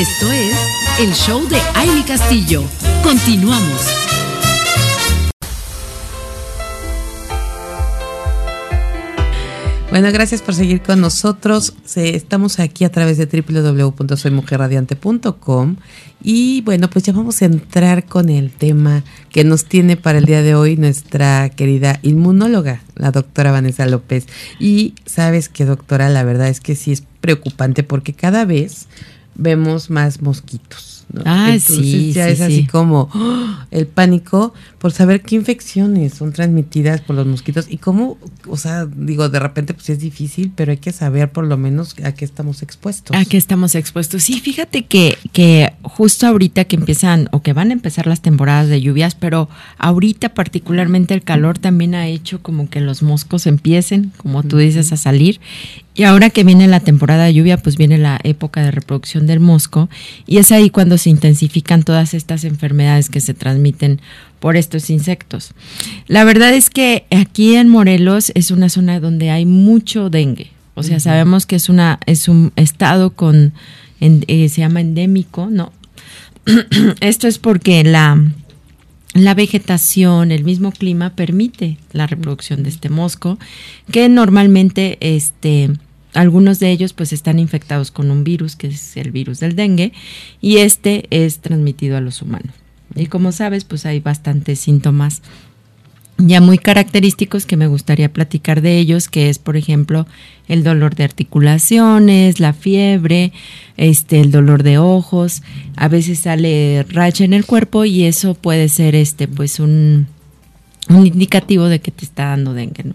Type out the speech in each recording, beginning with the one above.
Esto es el show de Aile Castillo. Continuamos. Bueno, gracias por seguir con nosotros. Estamos aquí a través de www.soymujerradiante.com y bueno, pues ya vamos a entrar con el tema que nos tiene para el día de hoy nuestra querida inmunóloga, la doctora Vanessa López. Y sabes que doctora, la verdad es que sí es preocupante porque cada vez vemos más mosquitos. Ah, sí, ya es así como ¡oh! el pánico por saber qué infecciones son transmitidas por los mosquitos y cómo, o sea, digo, de repente pues es difícil, pero hay que saber por lo menos a qué estamos expuestos. A qué estamos expuestos. Sí, fíjate que, que justo ahorita que empiezan o que van a empezar las temporadas de lluvias, pero ahorita particularmente el calor también ha hecho como que los moscos empiecen, como tú dices, a salir y ahora que viene la temporada de lluvia, pues viene la época de reproducción del mosco y es ahí cuando se intensifican todas estas enfermedades que se transmiten por estos insectos. La verdad es que aquí en Morelos es una zona donde hay mucho dengue. O sea, sabemos que es una es un estado con eh, se llama endémico, ¿no? Esto es porque la la vegetación, el mismo clima permite la reproducción de este mosco, que normalmente este algunos de ellos pues están infectados con un virus, que es el virus del dengue, y este es transmitido a los humanos. Y como sabes, pues hay bastantes síntomas ya muy característicos que me gustaría platicar de ellos, que es por ejemplo el dolor de articulaciones, la fiebre, este el dolor de ojos, a veces sale racha en el cuerpo y eso puede ser este pues un, un indicativo de que te está dando dengue. ¿no?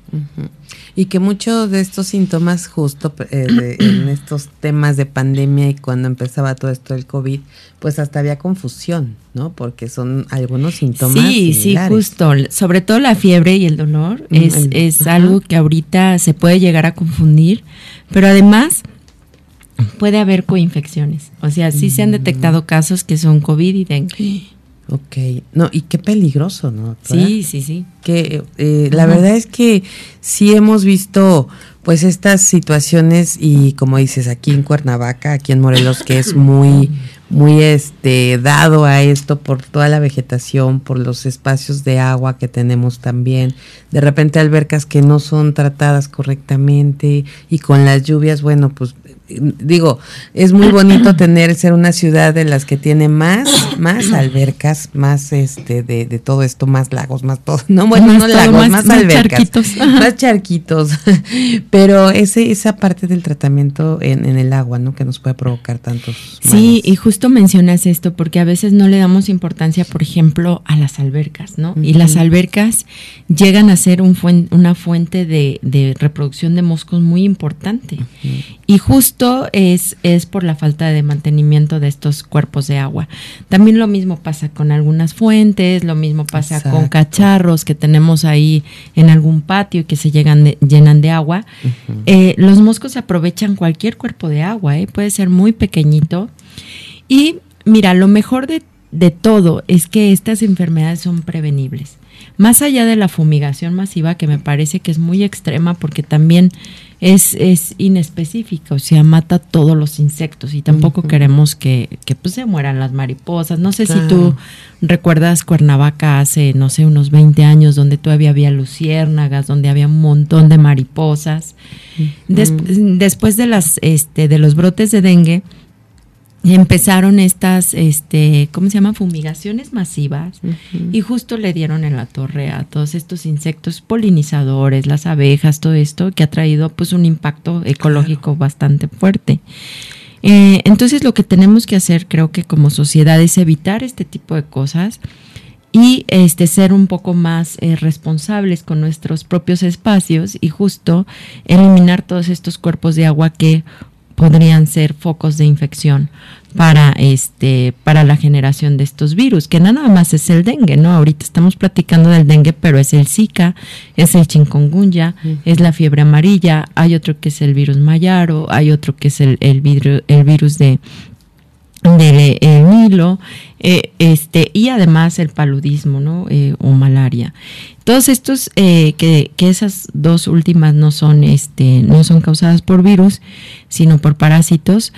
Y que muchos de estos síntomas, justo eh, en estos temas de pandemia y cuando empezaba todo esto del COVID, pues hasta había confusión, ¿no? Porque son algunos síntomas. Sí, sí, justo. Sobre todo la fiebre y el dolor mm, es, es algo que ahorita se puede llegar a confundir, pero además puede haber coinfecciones. O sea, sí se han mm. detectado casos que son COVID y dengue. Ok, no, y qué peligroso, ¿no? Sí, sí, sí. Que eh, la verdad es que sí hemos visto pues estas situaciones y como dices aquí en Cuernavaca, aquí en Morelos, que es muy, muy este dado a esto por toda la vegetación, por los espacios de agua que tenemos también, de repente albercas que no son tratadas correctamente y con las lluvias, bueno, pues digo, es muy bonito tener, ser una ciudad de las que tiene más, más albercas, más este, de, de todo esto, más lagos, más todo, no, bueno, no lagos, más, albercas, charquitos. más charquitos, pero ese, esa parte del tratamiento en, en, el agua, ¿no? Que nos puede provocar tantos. Sí, y justo mencionas esto, porque a veces no le damos importancia, por ejemplo, a las albercas, ¿no? Y las albercas llegan a ser un una fuente de, de, reproducción de moscos muy importante. Y justo esto es, es por la falta de mantenimiento de estos cuerpos de agua. También lo mismo pasa con algunas fuentes, lo mismo pasa con cacharros que tenemos ahí en algún patio y que se llegan llenan de agua. Eh, los moscos aprovechan cualquier cuerpo de agua, ¿eh? puede ser muy pequeñito. Y mira, lo mejor de, de todo es que estas enfermedades son prevenibles. Más allá de la fumigación masiva, que me parece que es muy extrema porque también es, es inespecífica, o sea, mata todos los insectos y tampoco queremos que, que pues, se mueran las mariposas. No sé si tú recuerdas Cuernavaca hace, no sé, unos 20 años, donde todavía había luciérnagas, donde había un montón de mariposas. después de, las, este, de los brotes de dengue, empezaron estas, este, ¿cómo se llama? Fumigaciones masivas y justo le dieron en la torre a todos estos insectos polinizadores, las abejas, todo esto que ha traído pues un impacto ecológico bastante fuerte. Eh, entonces lo que tenemos que hacer creo que como sociedad es evitar este tipo de cosas y este ser un poco más eh, responsables con nuestros propios espacios y justo eliminar todos estos cuerpos de agua que podrían ser focos de infección para este para la generación de estos virus, que nada más es el dengue, ¿no? Ahorita estamos platicando del dengue, pero es el Zika, es el chikungunya, es la fiebre amarilla, hay otro que es el virus mayaro, hay otro que es el, el, el virus de del Nilo, eh, este, y además el paludismo, ¿no? Eh, o malaria. Todos estos, eh, que, que, esas dos últimas no son, este, no son causadas por virus, sino por parásitos,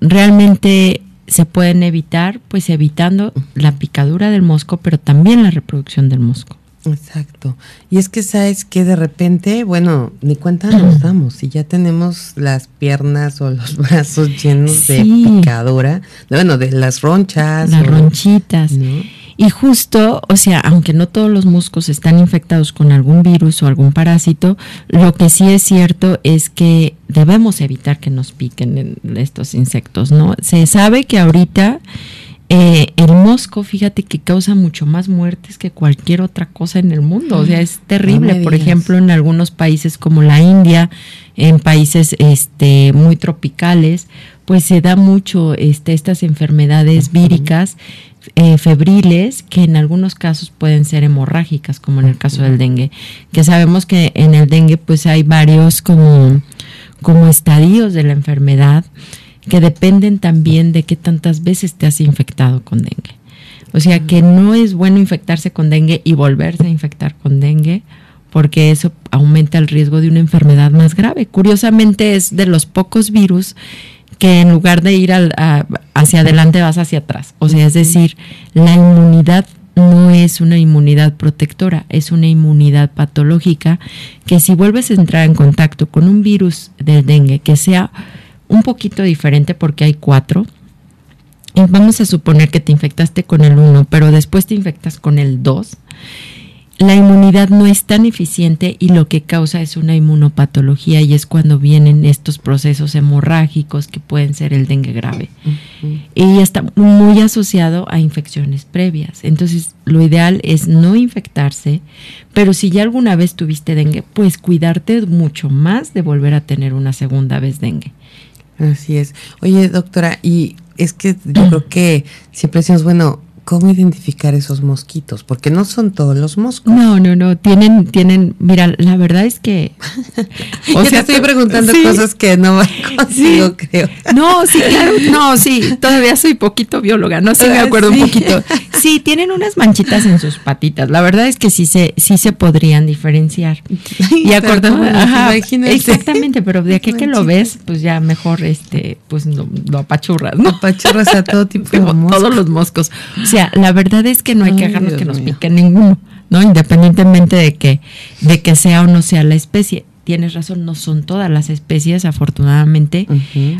realmente se pueden evitar, pues evitando la picadura del mosco, pero también la reproducción del mosco. Exacto. Y es que sabes que de repente, bueno, ni cuenta nos damos y ya tenemos las piernas o los brazos llenos de picadura, bueno, de las ronchas. Las ronchitas. Y justo, o sea, aunque no todos los moscos están infectados con algún virus o algún parásito, lo que sí es cierto es que debemos evitar que nos piquen estos insectos, ¿no? Se sabe que ahorita eh, el mosco, fíjate que causa mucho más muertes que cualquier otra cosa en el mundo. O sea, es terrible. Por ejemplo, en algunos países como la India, en países este, muy tropicales, pues se da mucho este, estas enfermedades víricas. Eh, febriles que en algunos casos pueden ser hemorrágicas como en el caso del dengue que sabemos que en el dengue pues hay varios como como estadios de la enfermedad que dependen también de qué tantas veces te has infectado con dengue. O sea que no es bueno infectarse con dengue y volverse a infectar con dengue porque eso aumenta el riesgo de una enfermedad más grave. Curiosamente es de los pocos virus que en lugar de ir hacia adelante vas hacia atrás. O sea, es decir, la inmunidad no es una inmunidad protectora, es una inmunidad patológica que si vuelves a entrar en contacto con un virus del dengue que sea un poquito diferente porque hay cuatro. Y vamos a suponer que te infectaste con el uno, pero después te infectas con el dos. La inmunidad no es tan eficiente y lo que causa es una inmunopatología y es cuando vienen estos procesos hemorrágicos que pueden ser el dengue grave. Y está muy asociado a infecciones previas. Entonces, lo ideal es no infectarse, pero si ya alguna vez tuviste dengue, pues cuidarte mucho más de volver a tener una segunda vez dengue. Así es. Oye, doctora, y es que yo creo que siempre decimos, bueno, ¿Cómo identificar esos mosquitos? Porque no son todos los moscos. No, no, no. Tienen, tienen, mira, la verdad es que. O sea, te estoy preguntando cosas que no consigo, creo. No, sí, claro. No, sí, todavía soy poquito bióloga, no sí me acuerdo un poquito. Sí, tienen unas manchitas en sus patitas. La verdad es que sí se, sí se podrían diferenciar. y acordamos, exactamente, pero de aquí que lo ves, pues ya mejor este, pues lo, apachurras, ¿no? Apachurras a todo tipo de moscos. Todos los moscos. O sea, la verdad es que no hay que dejarnos que nos pique ninguno, ¿no? Independientemente de que, de que sea o no sea la especie. Tienes razón, no son todas las especies, afortunadamente,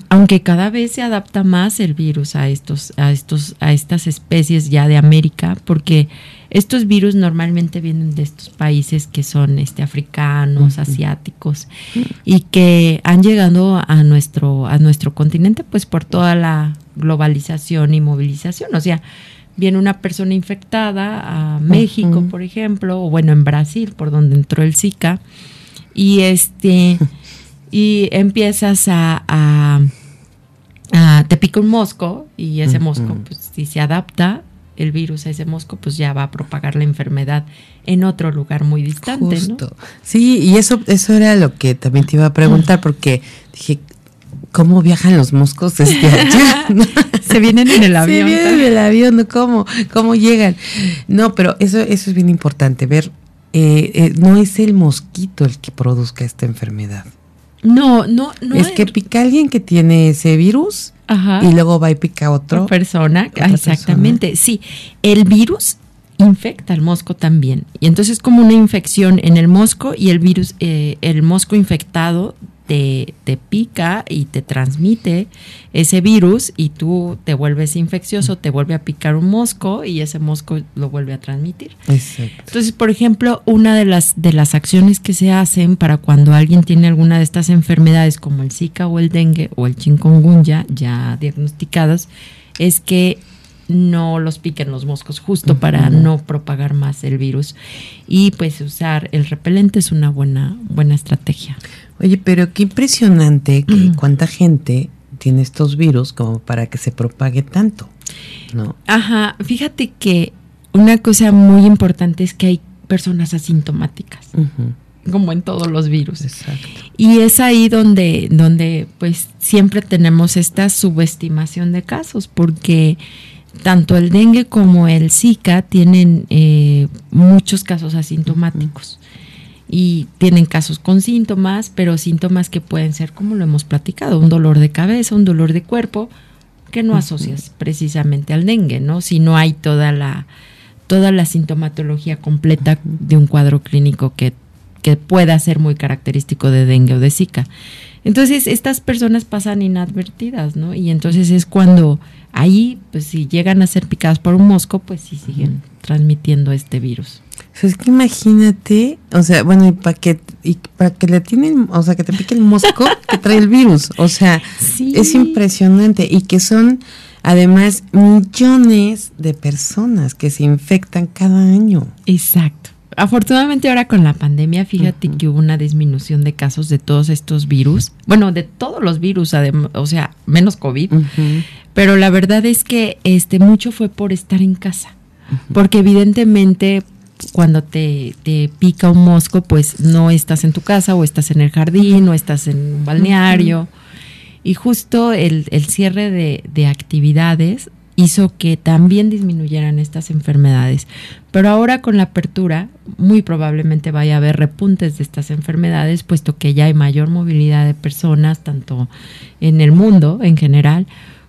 aunque cada vez se adapta más el virus a estos, a estos, a estas especies ya de América, porque estos virus normalmente vienen de estos países que son este africanos, asiáticos y que han llegado a nuestro a nuestro continente pues por toda la globalización y movilización, o sea, viene una persona infectada a México, por ejemplo, o bueno, en Brasil, por donde entró el Zika, y este y empiezas a, a, te pica un mosco y ese mosco, pues si se adapta el virus a ese mosco, pues ya va a propagar la enfermedad en otro lugar muy distante. Justo. Sí, y eso, eso era lo que también te iba a preguntar, porque dije, ¿Cómo viajan los moscos desde allá? Se vienen en el avión. Se vienen en el avión, ¿cómo? ¿Cómo llegan? No, pero eso, eso es bien importante, ver, eh, eh, no es el mosquito el que produzca esta enfermedad. No, no, no. Es que pica alguien que tiene ese virus y luego va y pica otro. persona, exactamente. Sí, el virus infecta al mosco también. Y entonces es como una infección en el mosco y el virus, eh, el mosco infectado te, pica y te transmite ese virus y tú te vuelves infeccioso, te vuelve a picar un mosco y ese mosco lo vuelve a transmitir. Entonces, por ejemplo, una de las, de las acciones que se hacen para cuando alguien tiene alguna de estas enfermedades como el Zika o el dengue o el chikungunya ya diagnosticadas es que no los piquen los moscos justo para no propagar más el virus y pues usar el repelente es una buena buena estrategia. Oye, pero qué impresionante que cuánta gente tiene estos virus como para que se propague tanto, ¿no? Ajá, fíjate que una cosa muy importante es que hay personas asintomáticas. como en todos los virus. Exacto. Y es ahí donde, donde pues siempre tenemos esta subestimación de casos, porque tanto el dengue como el Zika tienen eh, muchos casos asintomáticos y tienen casos con síntomas, pero síntomas que pueden ser, como lo hemos platicado, un dolor de cabeza, un dolor de cuerpo que no asocias precisamente al dengue, ¿no? Si no hay toda la toda la sintomatología completa de un cuadro clínico que, que pueda ser muy característico de dengue o de zika. Entonces, estas personas pasan inadvertidas, ¿no? Y entonces es cuando ahí, pues si llegan a ser picadas por un mosco, pues sí siguen transmitiendo este virus. Es que imagínate, o sea, bueno, y para que y para que le tienen, o sea, que te pique el mosco que trae el virus, o sea, es impresionante. Y que son además millones de personas que se infectan cada año. Exacto. Afortunadamente ahora con la pandemia, fíjate que hubo una disminución de casos de todos estos virus, bueno, de todos los virus, o sea, menos COVID, pero la verdad es que este mucho fue por estar en casa, porque evidentemente cuando te, te, pica un mosco, pues no estás en tu casa o estás en el jardín o estás en un balneario. Y justo el, el cierre de, de, actividades hizo que también disminuyeran estas enfermedades. Pero ahora con la apertura, muy probablemente vaya a haber repuntes de estas enfermedades, puesto que ya hay mayor movilidad de personas, tanto en el mundo en general,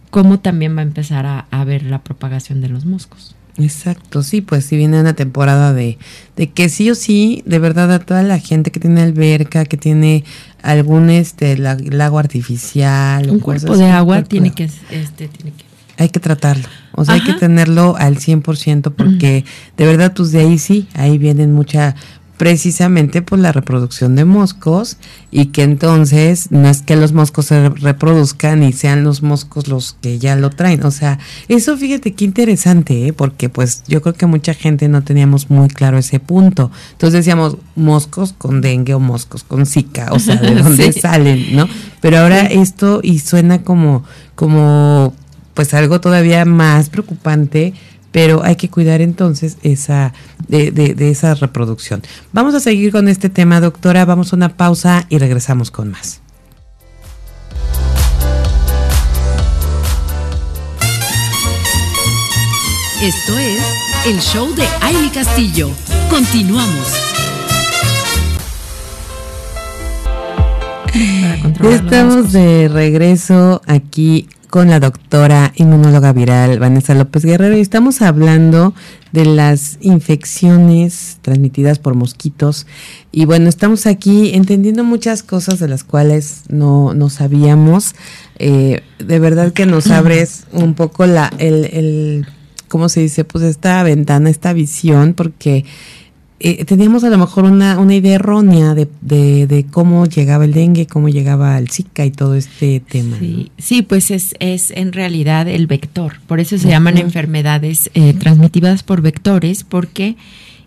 como también va a empezar a, haber la propagación de los moscos. Exacto, sí, pues si viene una temporada de, de que sí o sí, de verdad a toda la gente que tiene alberca, que tiene algún este lago artificial, un cuerpo de agua tiene que, este, tiene que. Hay que tratarlo. O sea, hay que tenerlo al 100% porque de verdad, pues de ahí sí, ahí vienen mucha, precisamente por la reproducción de moscos y que entonces no es que los moscos se reproduzcan y sean los moscos los que ya lo traen. O sea, eso fíjate qué interesante, ¿eh? porque pues yo creo que mucha gente no teníamos muy claro ese punto. Entonces decíamos moscos con dengue o moscos con zika, o sea, de dónde salen, ¿no? Pero ahora esto y suena como, como pues algo todavía más preocupante, pero hay que cuidar entonces esa de, de, esa reproducción. Vamos a seguir con este tema, doctora. Vamos a una pausa y regresamos con más. Esto es el show de Aile Castillo. Continuamos. Estamos de regreso aquí con la doctora inmunóloga viral Vanessa López Guerrero y estamos hablando de las infecciones transmitidas por mosquitos. Y bueno, estamos aquí entendiendo muchas cosas de las cuales no, no sabíamos. Eh, de verdad que nos abres un poco la, el, el, ¿cómo se dice? Pues esta ventana, esta visión, porque eh, teníamos a lo mejor una, una idea errónea de, de, cómo llegaba el dengue, cómo llegaba el Zika y todo este tema. Sí, pues es, es en realidad el vector. Por eso se llaman enfermedades eh, transmitidas por vectores, porque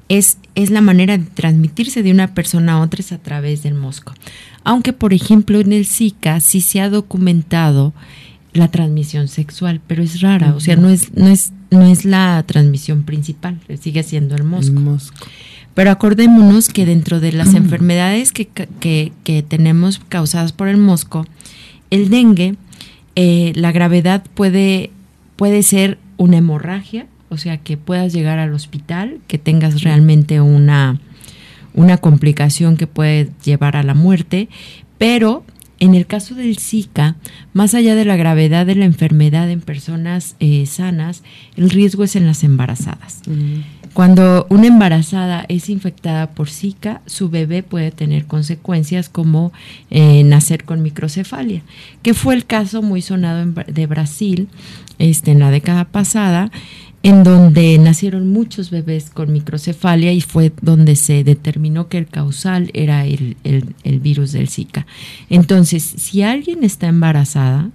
es, es la manera de transmitirse de una persona a otra es a través del mosco. Aunque, por ejemplo, en el Zika sí se ha documentado la transmisión sexual, pero es rara, o sea, no es, no es, no es la transmisión principal, sigue siendo el mosco. El mosco. Pero acordémonos que dentro de las enfermedades que, que, tenemos causadas por el mosco, el dengue, eh, la gravedad puede, puede ser una hemorragia, o sea, que puedas llegar al hospital, que tengas realmente una, una complicación que puede llevar a la muerte, pero en el caso del Zika, más allá de la gravedad de la enfermedad en personas eh, sanas, el riesgo es en las embarazadas. Cuando una embarazada es infectada por Zika, su bebé puede tener consecuencias como eh, nacer con microcefalia, que fue el caso muy sonado de Brasil este, en la década pasada, en donde nacieron muchos bebés con microcefalia y fue donde se determinó que el causal era el, el virus del Zika. Entonces, si alguien está embarazada,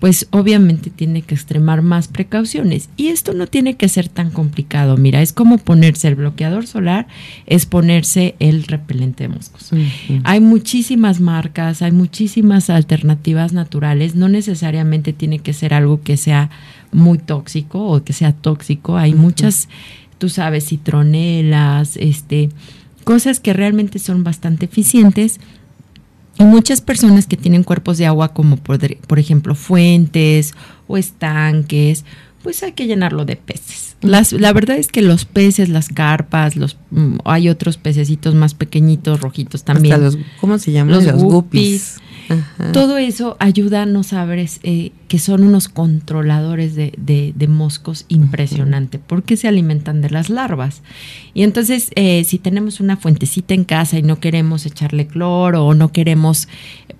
pues obviamente tiene que extremar más precauciones. Y esto no tiene que ser tan complicado. Mira, es como ponerse el bloqueador solar, es ponerse el repelente de moscos. Hay muchísimas marcas, hay muchísimas alternativas naturales. No necesariamente tiene que ser algo que sea muy tóxico o que sea tóxico. Hay muchas, tú sabes, citronelas, este, cosas que realmente son bastante eficientes y muchas personas que tienen cuerpos de agua como por, por, ejemplo fuentes o estanques, pues hay que llenarlo de peces. Las, la verdad es que los peces, las carpas, los mm, hay otros pececitos más pequeñitos, rojitos también. los, ¿Cómo se llaman? Los, guppies. Todo eso ayuda a no saber eh, que son unos controladores de, de, moscos impresionante, porque se alimentan de las larvas. Y entonces, eh, si tenemos una fuentecita en casa y no queremos echarle cloro o no queremos,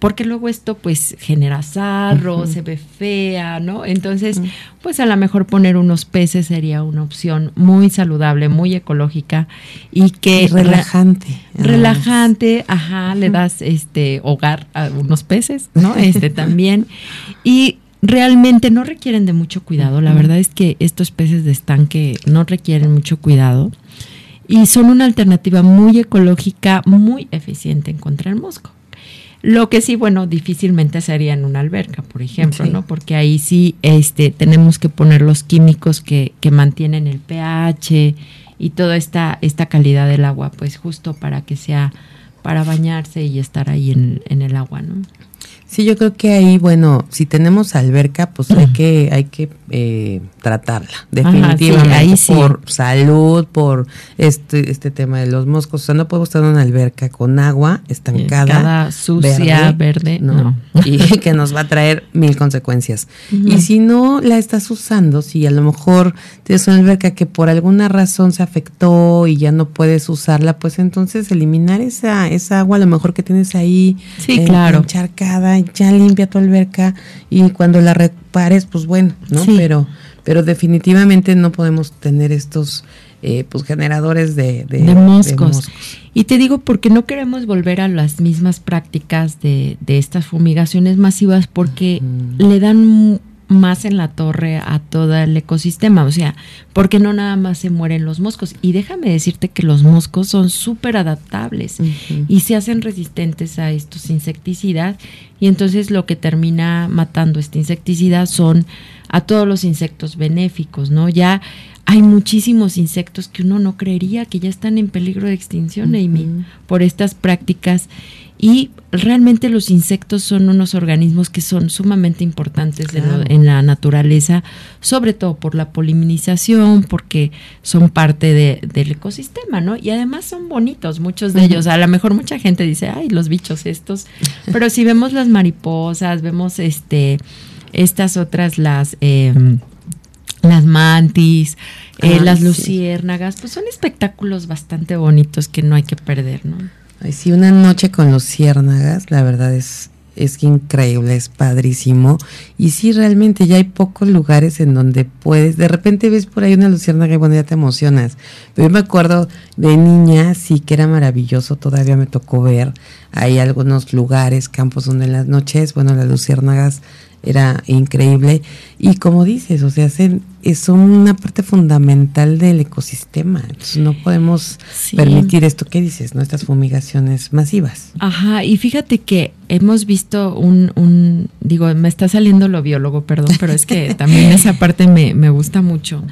porque luego esto pues genera sarro, se ve fea, ¿no? Entonces, pues a lo mejor poner unos peces sería una opción muy saludable, muy ecológica y que... relajante. Relajante, ajá, le das este hogar a unos peces, ¿no? Este también. Y realmente no requieren de mucho cuidado. La verdad es que estos peces de estanque no requieren mucho cuidado y son una alternativa muy ecológica, muy eficiente en contra el mosco. Lo que sí, bueno, difícilmente sería en una alberca, por ejemplo, ¿no? Porque ahí sí este, tenemos que poner los químicos que, que mantienen el pH y toda esta, esta calidad del agua, pues justo para que sea para bañarse y estar ahí en, en el agua, ¿no? Sí, yo creo que ahí, bueno, si tenemos alberca, pues hay que, hay que eh, tratarla, definitivamente, ahí por salud, por este, este tema de los moscos. O sea, no podemos estar en una alberca con agua estancada, sucia, verde, no. y que nos va a traer mil consecuencias. Y si no la estás usando, si a lo mejor tienes una alberca que por alguna razón se afectó y ya no puedes usarla, pues entonces eliminar esa, esa agua a lo mejor que tienes ahí, sí, claro. encharcada ya limpia tu alberca y cuando la repares, pues bueno, ¿no? Pero, pero definitivamente no podemos tener estos eh, pues generadores de, de, moscos. Y te digo porque no queremos volver a las mismas prácticas de, de estas fumigaciones masivas porque le dan más en la torre a todo el ecosistema, o sea, porque no nada más se mueren los moscos. Y déjame decirte que los moscos son súper adaptables y se hacen resistentes a estos insecticidas y entonces lo que termina matando este insecticida son a todos los insectos benéficos, ¿no? Ya hay muchísimos insectos que uno no creería que ya están en peligro de extinción, Amy, por estas prácticas y realmente los insectos son unos organismos que son sumamente importantes en, la naturaleza, sobre todo por la poliminización, porque son parte del ecosistema, ¿no? Y además son bonitos, muchos de ellos. A lo mejor mucha gente dice, ay, los bichos estos. Pero si vemos las mariposas, vemos este estas otras, las... Em, las mantis, eh, las luciérnagas, pues son espectáculos bastante bonitos que no hay que perder, ¿no? Ay, sí, una noche con los ciérnagas, la verdad es, es increíble, es padrísimo. Y sí, realmente ya hay pocos lugares en donde puedes, de repente ves por ahí una luciérnaga y bueno, ya te emocionas. Pero yo me acuerdo de niña, sí que era maravilloso, todavía me tocó ver. Hay algunos lugares, campos donde en las noches, bueno, las luciérnagas era increíble. Y como dices, o sea, son una parte fundamental del ecosistema. no podemos permitir esto que dices, ¿no? Estas fumigaciones masivas. Ajá, y fíjate que hemos visto un, un digo, me está saliendo lo biólogo, perdón, pero es que también esa parte me, me gusta mucho.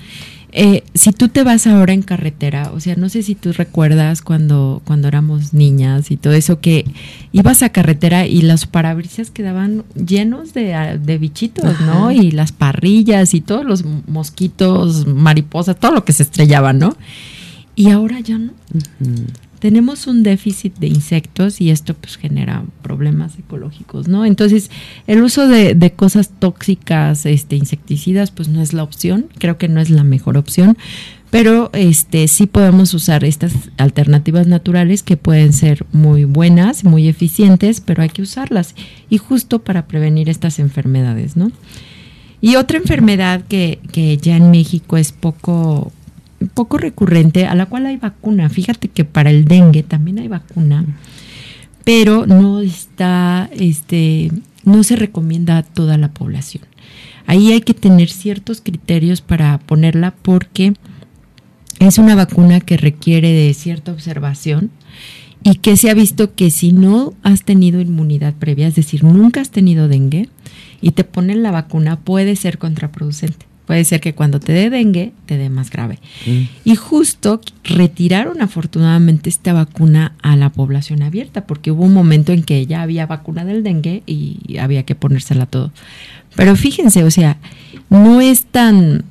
Eh, si tú te vas ahora en carretera, o sea, no sé si tú recuerdas cuando, cuando éramos niñas y todo eso, que ibas a carretera y las parabrisas quedaban llenos de, de bichitos, ¿no? Y las parrillas y todos los mosquitos, mariposas, todo lo que se estrellaba, ¿no? Y ahora ya no tenemos un déficit de insectos y esto pues genera problemas ecológicos, ¿no? Entonces, el uso de, cosas tóxicas, este, insecticidas, pues no es la opción, creo que no es la mejor opción, pero este sí podemos usar estas alternativas naturales que pueden ser muy buenas, muy eficientes, pero hay que usarlas y justo para prevenir estas enfermedades, ¿no? Y otra enfermedad que, que ya en México es poco poco recurrente, a la cual hay vacuna. Fíjate que para el dengue también hay vacuna, pero no está, este, no se recomienda a toda la población. Ahí hay que tener ciertos criterios para ponerla porque es una vacuna que requiere de cierta observación y que se ha visto que si no has tenido inmunidad previa, es decir, nunca has tenido dengue y te ponen la vacuna, puede ser contraproducente. Puede ser que cuando te dé dengue te dé más grave. Mm. Y justo retiraron afortunadamente esta vacuna a la población abierta, porque hubo un momento en que ya había vacuna del dengue y había que ponérsela todo. Pero fíjense, o sea, no es tan,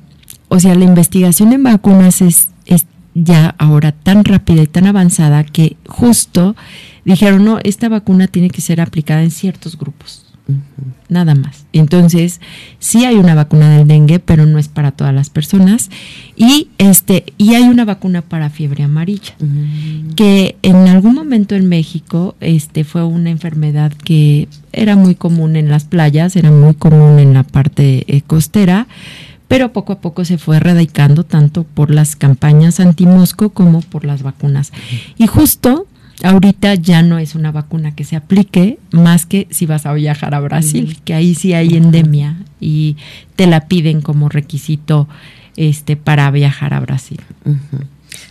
o sea, la investigación en vacunas es, es ya ahora tan rápida y tan avanzada que justo dijeron, no, esta vacuna tiene que ser aplicada en ciertos grupos. Nada más. Entonces, sí hay una vacuna del dengue, pero no es para todas las personas. Y este, y hay una vacuna para fiebre amarilla, que en algún momento en México, este, fue una enfermedad que era muy común en las playas, era muy común en la parte eh, costera, pero poco a poco se fue erradicando tanto por las campañas anti-mosco como por las vacunas. Y justo ahorita ya no es una vacuna que se aplique más que si vas a viajar a Brasil, que ahí sí hay endemia y te la piden como requisito este para viajar a Brasil.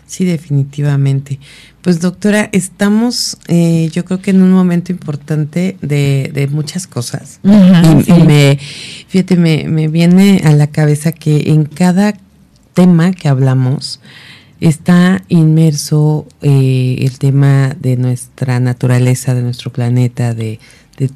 Sí, definitivamente. Pues doctora, estamos eh, yo creo que en un momento importante de, muchas cosas. y, me, fíjate, me, me viene a la cabeza que en cada tema que hablamos, está inmerso eh, el tema de nuestra naturaleza, de nuestro planeta, de,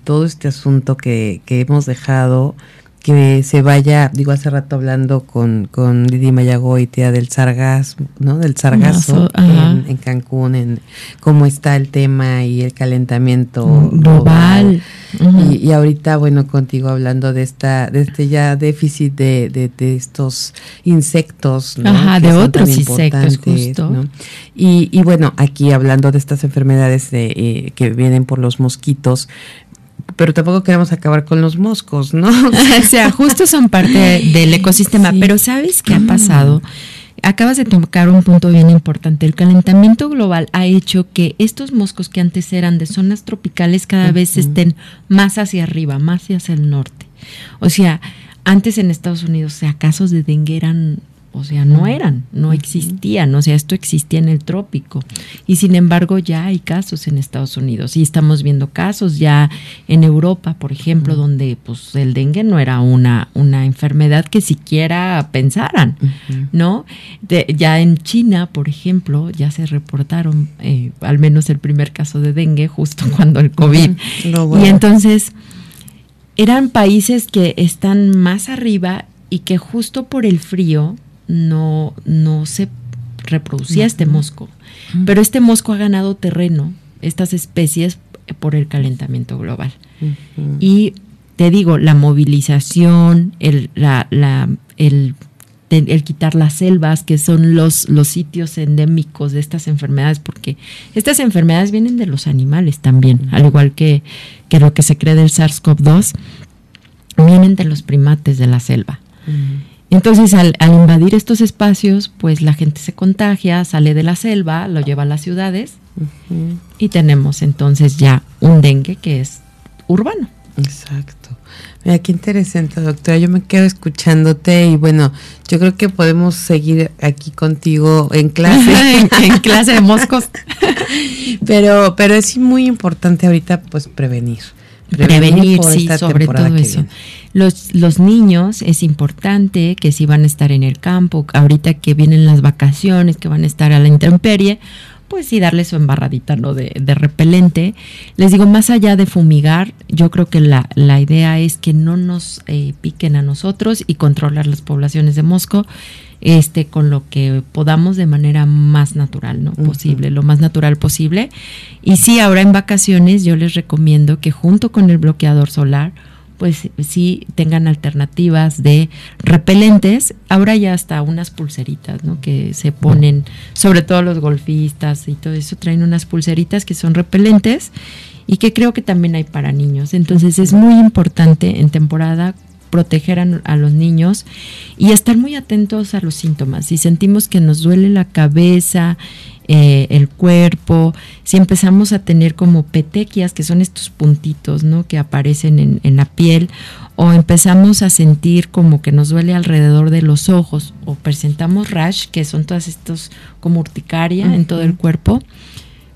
todo este asunto que, que hemos dejado que se vaya, digo hace rato hablando con, con Lidi Mayagoitia del sargazo, ¿no? Del sargazo en, Cancún, en cómo está el tema y el calentamiento mm, global. y, ahorita, bueno, contigo hablando de esta, de este ya déficit de, de, estos insectos, ¿no? Ajá, de otros insectos, justo. Y, y bueno, aquí hablando de estas enfermedades de, eh, que vienen por los mosquitos, pero tampoco queremos acabar con los moscos, ¿no? o sea, justo son parte del ecosistema, pero ¿sabes qué ha pasado? Acabas de tocar un punto bien importante. El calentamiento global ha hecho que estos moscos que antes eran de zonas tropicales cada vez estén más hacia arriba, más hacia el norte. O sea, antes en Estados Unidos, o sea, casos de dengue eran o sea, no eran, no existían, o sea, esto existía en el trópico. Y sin embargo, ya hay casos en Estados Unidos. Y estamos viendo casos ya en Europa, por ejemplo, donde pues el dengue no era una, una enfermedad que siquiera pensaran, ¿no? ya en China, por ejemplo, ya se reportaron eh, al menos el primer caso de dengue justo cuando el COVID. Y entonces eran países que están más arriba y que justo por el frío no, no se reproducía este mosco. Pero este mosco ha ganado terreno, estas especies, por el calentamiento global. Y te digo, la movilización, el, la, la, el, el, quitar las selvas, que son los, los sitios endémicos de estas enfermedades, porque estas enfermedades vienen de los animales también, al igual que, que, lo que se cree del SARS-CoV-2, vienen de los primates de la selva. Entonces, al, invadir estos espacios, pues la gente se contagia, sale de la selva, lo lleva a las ciudades y tenemos entonces ya un dengue que es urbano. Exacto. Mira, qué interesante, doctora. Yo me quedo escuchándote y bueno, yo creo que podemos seguir aquí contigo en clase. en, clase de moscos. pero, pero es muy importante ahorita pues prevenir. Prevenir, sí, sobre todo eso. Los, los niños es importante que si van a estar en el campo, ahorita que vienen las vacaciones, que van a estar a la intemperie, pues sí darles su embarradita ¿no? de, de, repelente. Les digo, más allá de fumigar, yo creo que la, la idea es que no nos eh, piquen a nosotros y controlar las poblaciones de mosco este, con lo que podamos de manera más natural, ¿no? Posible, lo más natural posible. Y sí, ahora en vacaciones yo les recomiendo que junto con el bloqueador solar, pues sí tengan alternativas de repelentes. Ahora ya hasta unas pulseritas, ¿no? Que se ponen, sobre todo los golfistas y todo eso, traen unas pulseritas que son repelentes y que creo que también hay para niños. Entonces es muy importante en temporada proteger a, los niños y estar muy atentos a los síntomas. Si sentimos que nos duele la cabeza, eh, el cuerpo, si empezamos a tener como petequias, que son estos puntitos ¿no? que aparecen en, en la piel, o empezamos a sentir como que nos duele alrededor de los ojos, o presentamos rash, que son todas estos como urticaria en todo el cuerpo,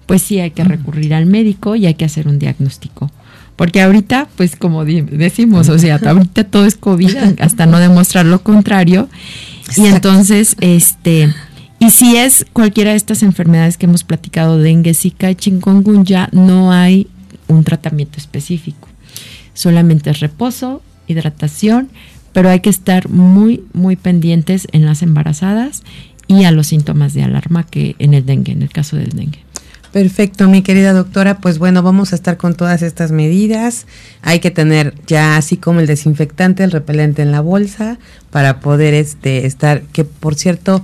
pues sí hay que recurrir al médico y hay que hacer un diagnóstico. Porque ahorita, pues como decimos, o sea, ahorita todo es COVID, hasta no demostrar lo contrario. Y entonces, este, y si es cualquiera de estas enfermedades que hemos platicado, dengue, zika y chikungunya, no hay un tratamiento específico. Solamente es reposo, hidratación, pero hay que estar muy, muy pendientes en las embarazadas y a los síntomas de alarma que en el dengue, en el caso del dengue. Perfecto, mi querida doctora. Pues bueno, vamos a estar con todas estas medidas. Hay que tener ya así como el desinfectante, el repelente en la bolsa para poder este estar. Que por cierto,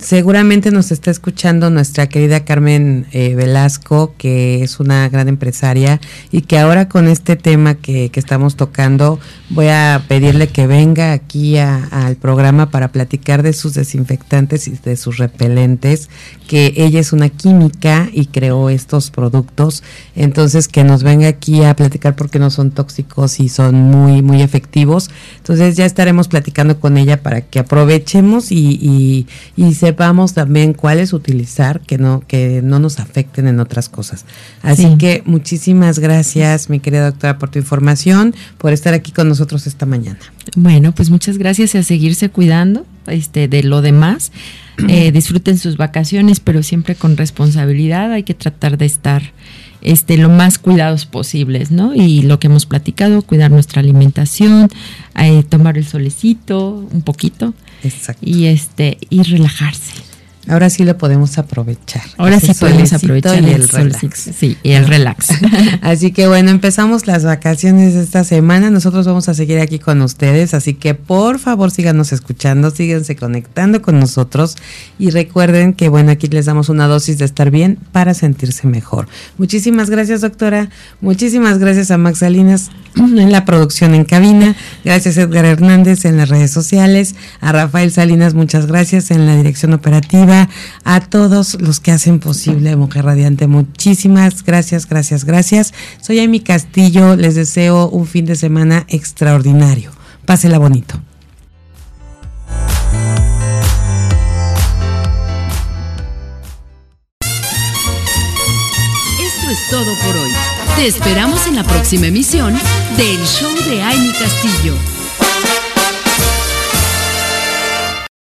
Seguramente nos está escuchando nuestra querida Carmen eh, Velasco, que es una gran empresaria y que ahora con este tema que, que estamos tocando voy a pedirle que venga aquí al programa para platicar de sus desinfectantes y de sus repelentes, que ella es una química y creó estos productos, entonces que nos venga aquí a platicar porque no son tóxicos y son muy, muy efectivos. Entonces ya estaremos platicando con ella para que aprovechemos y, y, y se sepamos también cuáles utilizar que no que no nos afecten en otras cosas. Así que muchísimas gracias, mi querida doctora, por tu información, por estar aquí con nosotros esta mañana. Bueno, pues muchas gracias y a seguirse cuidando este, de lo demás. Eh, disfruten sus vacaciones, pero siempre con responsabilidad. Hay que tratar de estar este, lo más cuidados posibles, ¿no? Y lo que hemos platicado, cuidar nuestra alimentación, eh, tomar el solecito un poquito. Y este, y relajarse. Ahora sí lo podemos aprovechar. Ahora sí podemos aprovechar y el, relax. Sí, y el relax. así que bueno, empezamos las vacaciones esta semana. Nosotros vamos a seguir aquí con ustedes, así que por favor síganos escuchando, síganse conectando con nosotros y recuerden que bueno, aquí les damos una dosis de estar bien para sentirse mejor. Muchísimas gracias, doctora. Muchísimas gracias a Max Salinas en la producción en cabina. Gracias Edgar Hernández en las redes sociales. A Rafael Salinas, muchas gracias en la dirección operativa a todos los que hacen posible Mujer Radiante. Muchísimas gracias, gracias, gracias. Soy Amy Castillo, les deseo un fin de semana extraordinario. Pásela bonito. Esto es todo por hoy. Te esperamos en la próxima emisión del Show de Amy Castillo.